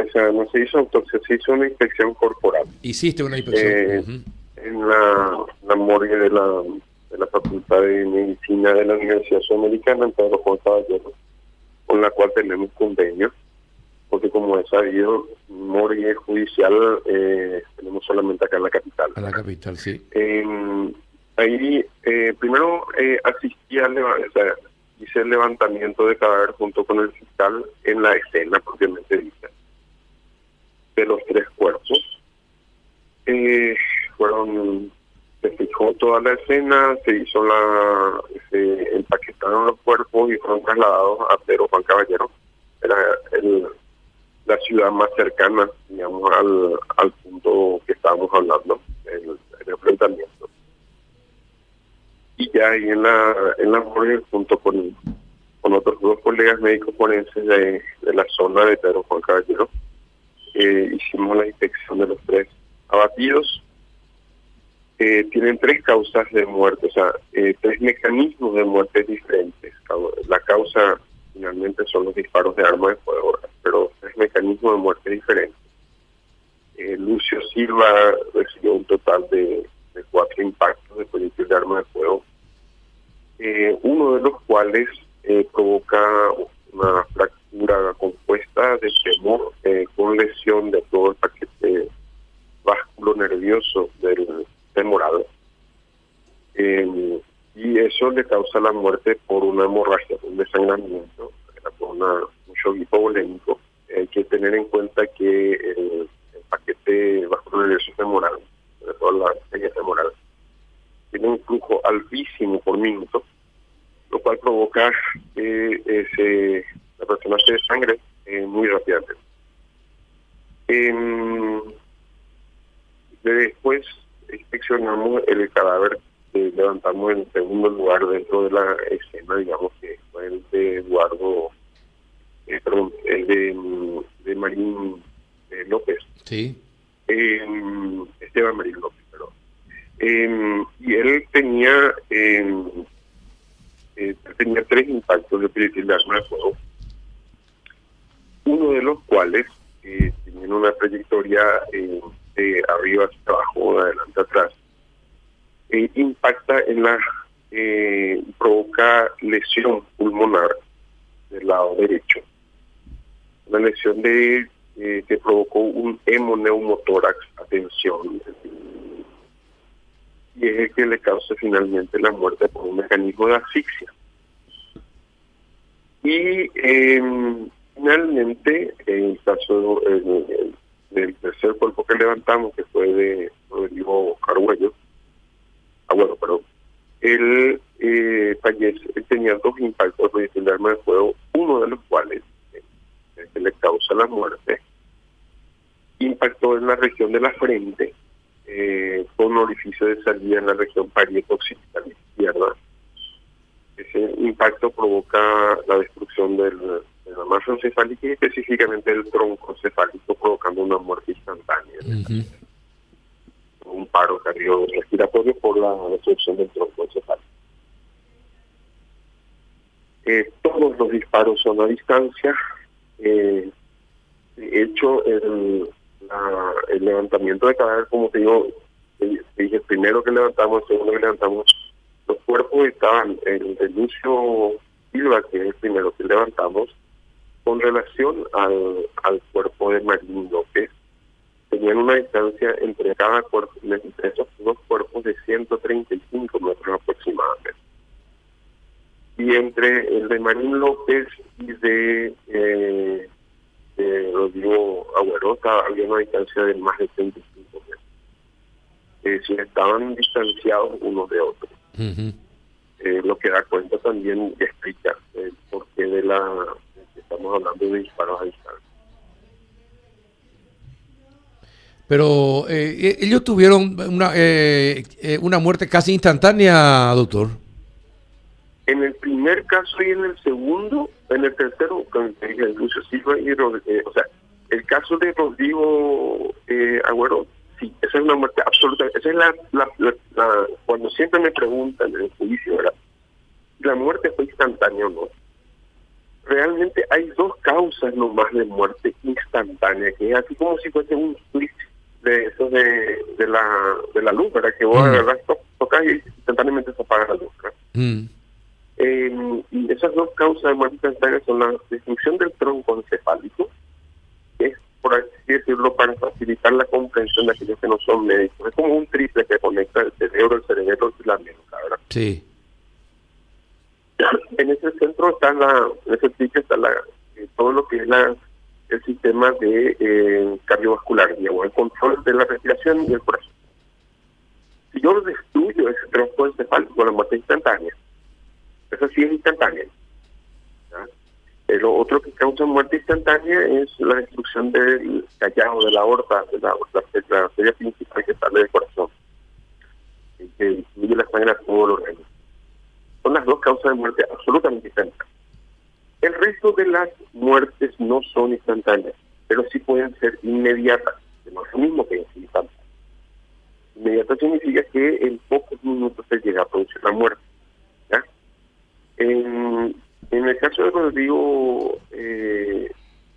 o sea, no se hizo autopsia, se hizo una inspección corporal. Hiciste una inspección. Eh, en la, la morgue de la, de la Facultad de Medicina de la Universidad Sudamericana en Pedro Juan Caballero, con la cual tenemos convenio, porque como es sabido, morgue judicial eh, tenemos solamente acá en la capital. En la capital, sí. ahí, eh, primero eh, asistí al hice el levantamiento de cadáver junto con el fiscal en la escena propiamente dicha de los tres cuerpos. Eh, fueron se fijó toda la escena, se hizo la, se empaquetaron los cuerpos y fueron trasladados a Pedro Juan Caballero, era la ciudad más cercana, digamos, al, al punto que estábamos hablando, el, el enfrentamiento. Y ya ahí en la, en la morgue, junto con, con otros dos colegas médicos forenses de, de la zona de Pedro Juan Caballero, eh, hicimos la inspección de los tres abatidos eh, tienen tres causas de muerte, o sea, eh, tres mecanismos de muerte diferentes. La causa finalmente son los disparos de arma de fuego, pero tres mecanismos de muerte diferentes. Eh, Lucio Silva recibió un total de, cuatro impactos de proyectil de arma de fuego, uno de los cuales provoca una fractura compuesta de temor con lesión de todo el paquete vásculo nervioso del morado. Eh, y eso le causa la muerte por una hemorragia, un desangramiento, por un shock hipovolémico. Hay que tener en cuenta que el, paquete bajo el femoral, sobre todo la estrella femoral, tiene un flujo altísimo por minuto, lo cual provoca que ese, la persona se sangre eh, muy rápidamente. Eh, después inspeccionamos el cadáver que levantamos en segundo lugar dentro de la escena, digamos que fue el de Eduardo, eh, perdón, el de, de Marín eh, López. Sí. Eh, Esteban Marín López, perdón. Eh, y él tenía eh, tenía tres impactos de proyectil de arma de fuego, uno de los cuales eh, tenía una trayectoria de arriba hacia abajo, de adelante atrás, eh, impacta en la, eh, provoca lesión pulmonar del lado derecho. Una lesión de eh, que provocó un hemoneumotórax, atención, y es el que le causa finalmente la muerte por un mecanismo de asfixia. Y em, finalmente, en el caso, cuerpo que levantamos, que fue de Rodrigo Carguello, ah bueno, pero él eh, fallece, él tenía dos impactos de arma de fuego, uno de los cuales, eh, le causa la muerte, impactó en la región de la frente, eh, con orificio de salida en la región parieto-occipital izquierda. Ese impacto provoca la destrucción del la masa encefálica y específicamente el tronco encefálico provocando una muerte instantánea. Un paro cardiorrespiratorio por la destrucción del tronco encefálico. Eh, todos los disparos son a distancia. Eh, de hecho, el, el levantamiento de cadáver, como te digo, eh, dije, primero que levantamos, segundo que levantamos, los cuerpos estaban, el de Lucio Silva, que es el primero que levantamos, con relación al, al cuerpo de Marín López, tenían una distancia entre cada cuerpo, entre esos dos cuerpos de 135 metros aproximadamente. Y entre el de Marín López y de, eh, de Rodrigo Agüerosa había una distancia de más de 35 metros. Eh, si estaban distanciados unos de otros. eh, lo que da cuenta también explica el porqué de la estamos hablando de disparos a distancia. Pero eh, eh, ellos tuvieron una, eh, eh, una muerte casi instantánea, doctor. En el primer caso y en el segundo, en el tercero, eh, o sea, el caso de Rodrigo Agüero, sí, esa es una muerte absoluta. Esa es la, la, la, cuando siempre me preguntan en el juicio, ¿verdad? La muerte fue instantánea o no realmente hay dos causas nomás de muerte instantánea, que es así como si fuese un switch de eso de, de, la, de la luz, ¿verdad? Que vos mm. tocas y instantáneamente se apaga la luz. Mm. Eh, y esas dos causas de muerte instantánea son la destrucción del tronco encefálico, que es, por así decirlo, para facilitar la comprensión de aquellos que no son médicos. Es como un triple que conecta el cerebro, el cerebro y la mente, ¿verdad? Sí. En ese centro está la, en ese triple está la, eh, todo lo que es la el sistema de eh, cardiovascular, digamos, el control de la respiración y el corazón. Si yo destruyo ese tronco encefálico, la muerte instantánea. Eso sí es instantánea. Lo otro que causa muerte instantánea es la destrucción del callado, de la aorta, de la, la, arteria principal que sale del corazón, que distribuye la sangre a todo el organismo. Son las dos causas de muerte absolutamente instantáneas. El resto de las muertes no son instantáneas, pero sí pueden ser inmediatas, no es lo mismo que instantáneas. Inmediata significa que en pocos minutos se llega a producir la muerte. En, el caso de Rodrigo, eh,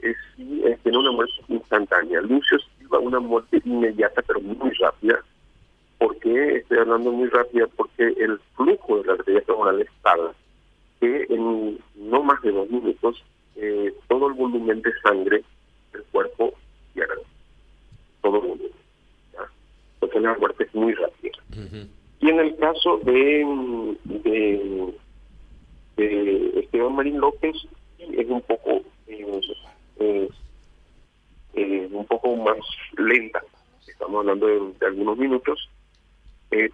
es, es una muerte instantánea. Lucio Silva, una muerte inmediata, pero muy rápida. ¿Por qué estoy hablando muy rápida? Porque el flujo de la arteria femoral es tal que en no más de dos minutos eh, todo el volumen de sangre del cuerpo pierde. Todo el volumen. Entonces la muerte es muy rápida. Y en el caso de, de, Esteban Marín López, es un poco eh, eh, un poco más lenta. Estamos hablando de, algunos minutos,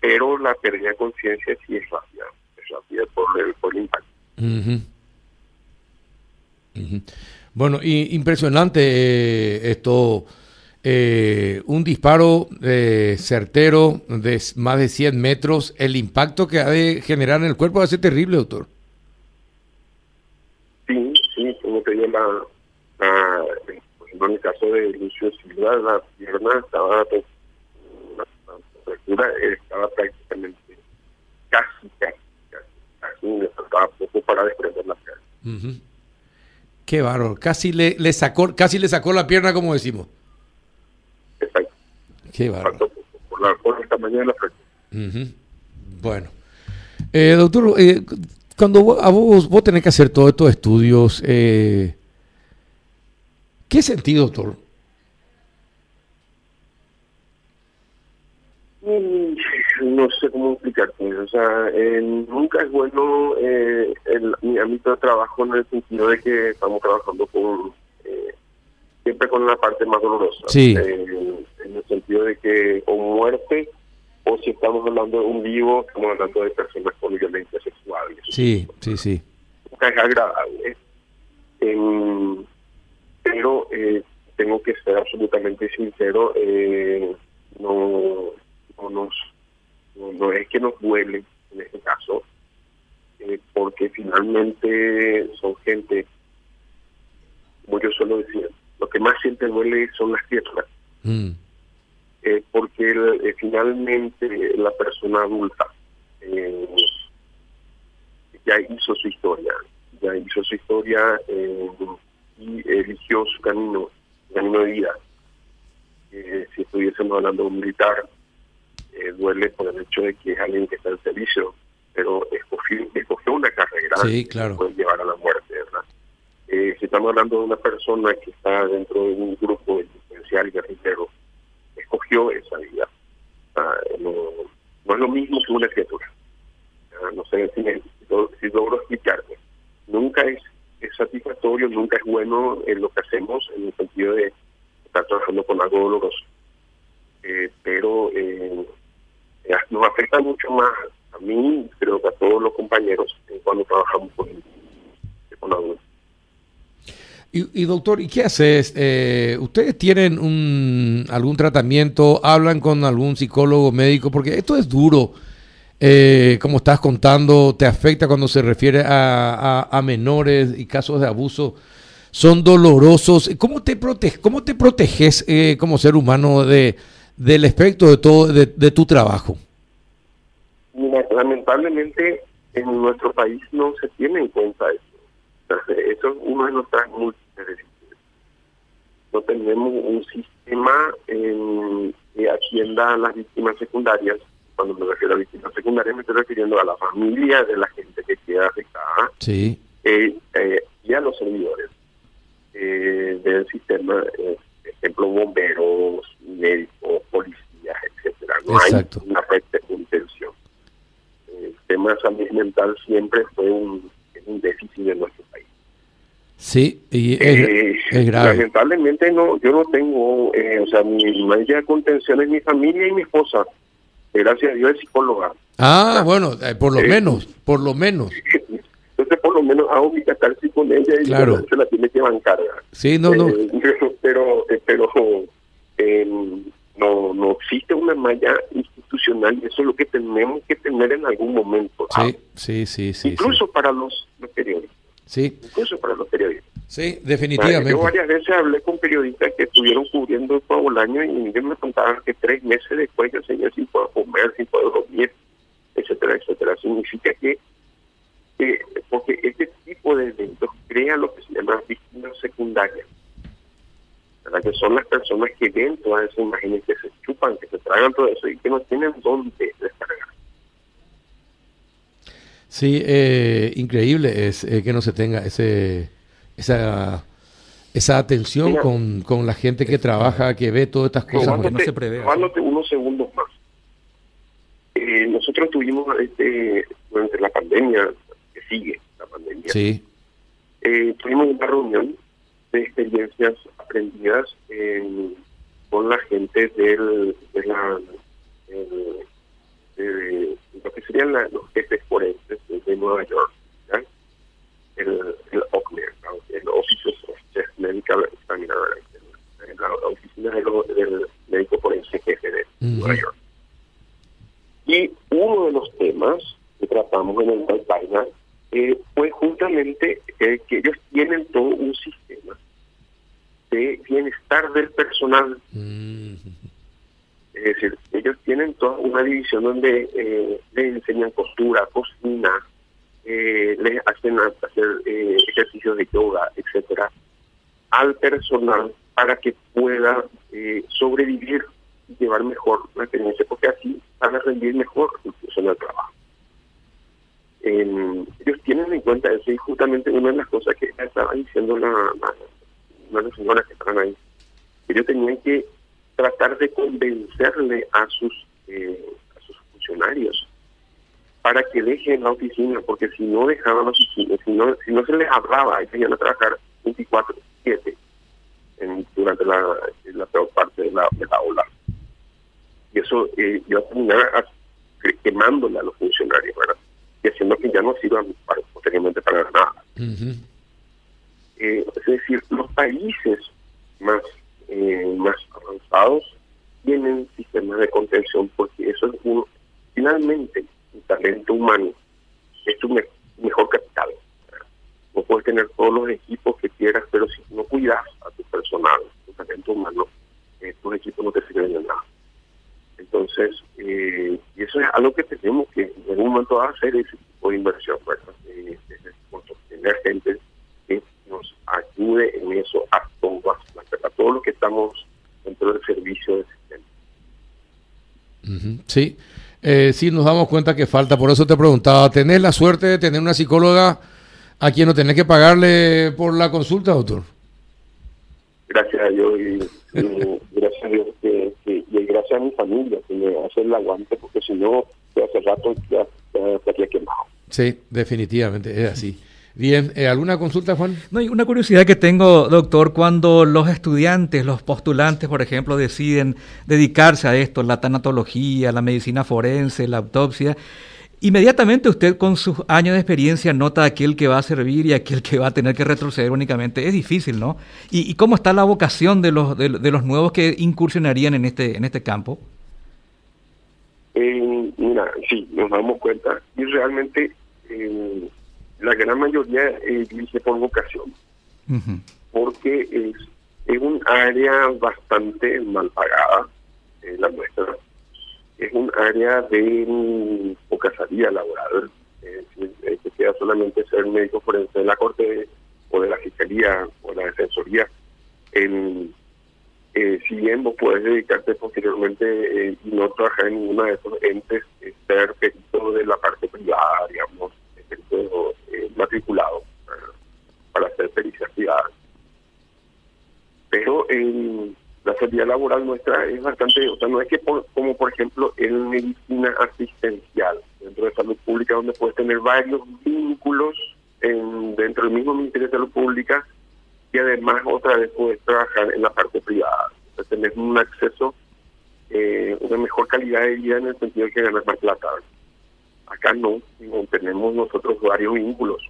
pero la pérdida de conciencia sí es rápida, es rápida por el, por el impacto. Bueno, y impresionante eh, esto. Eh, un disparo eh, certero de más de 100 metros, el impacto que ha de generar en el cuerpo va a ser terrible, doctor. Sí, sí, como te digo, la, en el caso de Lucio Silva, la pierna estaba, pues, la, estaba prácticamente casi, casi poco para desprender la pierna. Qué bárbaro, casi le, le sacó, casi le sacó la pierna como decimos. Exacto. Qué bárbaro. Por, la, por esta mañana la Bueno. Eh, doctor, eh, cuando vos, a vos, vos tenés que hacer todos estos estudios, eh, ¿qué sentido, doctor? Mm, no sé cómo explicarte. O sea, eh, nunca es bueno eh, el, mi ámbito de trabajo en el sentido de que estamos trabajando con eh, siempre con la parte más dolorosa. Sí. en el sentido de que o muerte o si estamos hablando de un vivo, estamos hablando de personas con violencia sexual. Sí, sí, sí. Nunca es agradable. Pero tengo que ser absolutamente sincero. no, no nos no, es que nos duele en este caso, eh, porque finalmente son gente, como yo suelo decir, lo que más siente duele son las tierras. Mm. Eh, porque eh, finalmente la persona adulta ya hizo su historia, ya hizo su historia y eligió su camino, su camino de vida. si estuviésemos hablando de un militar, eh, duele por el hecho de que es alguien que está en servicio, pero escogió, escogió una carrera que puede llevar a la muerte, ¿verdad? Eh, si estamos hablando de una persona que está dentro de un grupo delincuencial guerrillero, escogió esa vida. Ah, no, no, es lo mismo que una criatura. Ah, no sé si, si, logro explicarte. Nunca es, es satisfactorio, nunca es bueno en lo que hacemos en el sentido de estar trabajando con algo doloroso. Eh, pero eh, nos afecta mucho más a mí, creo que a todos los compañeros cuando trabajamos con, con adultos. Y, doctor, ¿y qué haces? Eh, ¿Ustedes tienen un, algún tratamiento? ¿Hablan con algún psicólogo médico? Porque esto es duro. Eh, como estás contando, te afecta cuando se refiere a, a, menores y casos de abuso. Son dolorosos. ¿Cómo te, protege, cómo te proteges eh, como ser humano de, del espectro de, todo, de, de tu trabajo? lamentablemente en nuestro país no se tiene en cuenta eso. Eso es uno de nuestras múltiples No tenemos un sistema que atienda a las víctimas secundarias. Cuando me refiero a víctimas secundarias me estoy refiriendo a la familia de la gente que queda afectada sí. eh, eh, y a los servidores eh, del sistema, ejemplo, bomberos, médicos, policías, etcétera. No hay una red de contención. El tema de salud mental siempre fue un, un déficit de nuestro país. Sí, y es, eh, grave. Lamentablemente no, yo no tengo, eh, o sea, mi mayoría de contención es mi familia y mi esposa. Gracias a Dios es psicóloga. Ah, bueno, eh, por lo menos, por lo menos. Entonces, por lo menos hago mi catarsis con ella y claro. se la tiene que bancar. Sí, no, no. pero, pero em, no, no existe una malla institucional y eso es lo que tenemos que tener en algún momento. Sí, sí, sí, sí. Incluso para los, los periodistas. Sí. Incluso para los periodistas. Sí, definitivamente. Yo varias veces hablé con periodistas que estuvieron cubriendo todo el año y ellos me contaban que tres meses después el señor sin poder comer, sin poder dormir, etcétera, etcétera. Significa que, porque este tipo de eventos crea lo que se llama víctimas secundarias, ¿verdad? que son las personas que ven todas esas imágenes, que se chupan, que se tragan todo eso y que no tienen dónde descargar. Sí, eh, increíble es eh, que no se tenga ese esa esa atención con, con, la gente que trabaja, que ve todas estas cosas que no se prevé. unos segundos más. Eh, nosotros tuvimos este durante la pandemia, que sigue la pandemia, sí. eh, tuvimos una reunión de experiencias la del, de la de, lo que serían los jefes forenses de, Nueva York, el, el OCMER, el Office of Medical Examiner, la oficina del, médico forense jefe de Nueva York. Y uno de los temas que tratamos en el Palpaina eh, fue justamente eh, que ellos tienen todo un sistema de bienestar del personal. Es decir, ellos tienen toda una división donde eh, les enseñan costura, cocina, eh, les hacen hacer eh, ejercicios de yoga, etcétera, al personal para que pueda eh, sobrevivir y llevar mejor la experiencia, porque así van a rendir mejor incluso en el trabajo. ellos tienen en cuenta eso y justamente una de las cosas que estaba diciendo la, la, de las señoras que estaban ahí, ellos tenían que tratar de convencerle a sus eh, funcionarios para que dejen la oficina, porque si no dejaban la oficina, si no, si no se les hablaba, ellos iban a trabajar 24-7 durante la, la peor parte de la, de la ola. Y eso eh, iba a quemándole a los funcionarios, ¿verdad? Y haciendo que ya no sirvan para, posteriormente para nada. Eh, es decir, los países más eh, más avanzados tienen sistemas de contención porque eso es un, finalmente el talento humano es tu mejor capital. No puedes tener todos los equipos que quieras, pero si no cuidas a tu personal, tu talento humano, eh, tus equipos no te sirven de nada. Entonces, eh, y eso es algo que tenemos que en algún momento hacer ese tipo de inversión, ¿verdad? Tener gente que nos ayude en eso a todas a todos los que estamos dentro del servicio del sistema. Sí, eh, sí, nos damos cuenta que falta, por eso te preguntaba, ¿tenés la suerte de tener una psicóloga a quien no tenés que pagarle por la consulta, doctor? Gracias a Dios y, gracias a Dios que, y gracias a mi familia que me hace el aguante, porque si no, hace rato ya, ya estaría quemado. Sí, definitivamente, es así. Bien, eh, ¿alguna consulta, Juan? No, una curiosidad que tengo, doctor, cuando los estudiantes, los postulantes, por ejemplo, deciden dedicarse a esto, la tanatología, la medicina forense, la autopsia, inmediatamente usted con sus años de experiencia nota aquel que va a servir y aquel que va a tener que retroceder únicamente. Es difícil, ¿no? ¿Y, cómo está la vocación de los, de, los nuevos que incursionarían en este, en este campo? Eh, mira, sí, nos damos cuenta y realmente... Eh, la gran mayoría eh, dirige por vocación, porque es, es un área bastante mal pagada, eh, la nuestra. Es un área de poca salida laboral. Eh, queda solamente ser médico forense de la Corte o de la fiscalía o la defensoría, en, eh, si bien vos podés dedicarte posteriormente eh, y no trabajar en ninguna de esos entes, eh, ser perito de la parte privada, digamos, perito matriculado para, hacer pericias privadas. Pero en la salida laboral nuestra es bastante, o sea, no es que como por ejemplo en medicina asistencial, dentro de salud pública, donde puedes tener varios vínculos en, dentro del mismo Ministerio de Salud Pública y además otra vez puedes trabajar en la parte privada. O tener un acceso, eh, una mejor calidad de vida en el sentido de que ganas más plata. Acá no, tenemos nosotros varios vínculos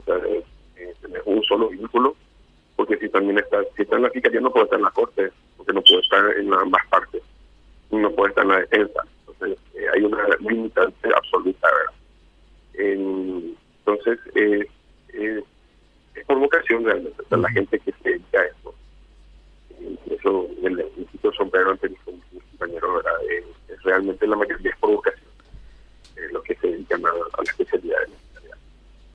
tener, un solo vínculo, porque si también está, si está en la fiscalía no puede estar en la corte, porque no puede estar en ambas partes, no puede estar en la defensa. Entonces eh, hay una limitante absoluta, ¿verdad? Entonces, eh, eh, es por vocación realmente, la gente que se dedica a esto. Eso, el, el sitio sombrero ante mis compañeros, ¿verdad? Es, realmente la mayoría es por vocación, los que se dedican a, a la especialidad. ¿verdad?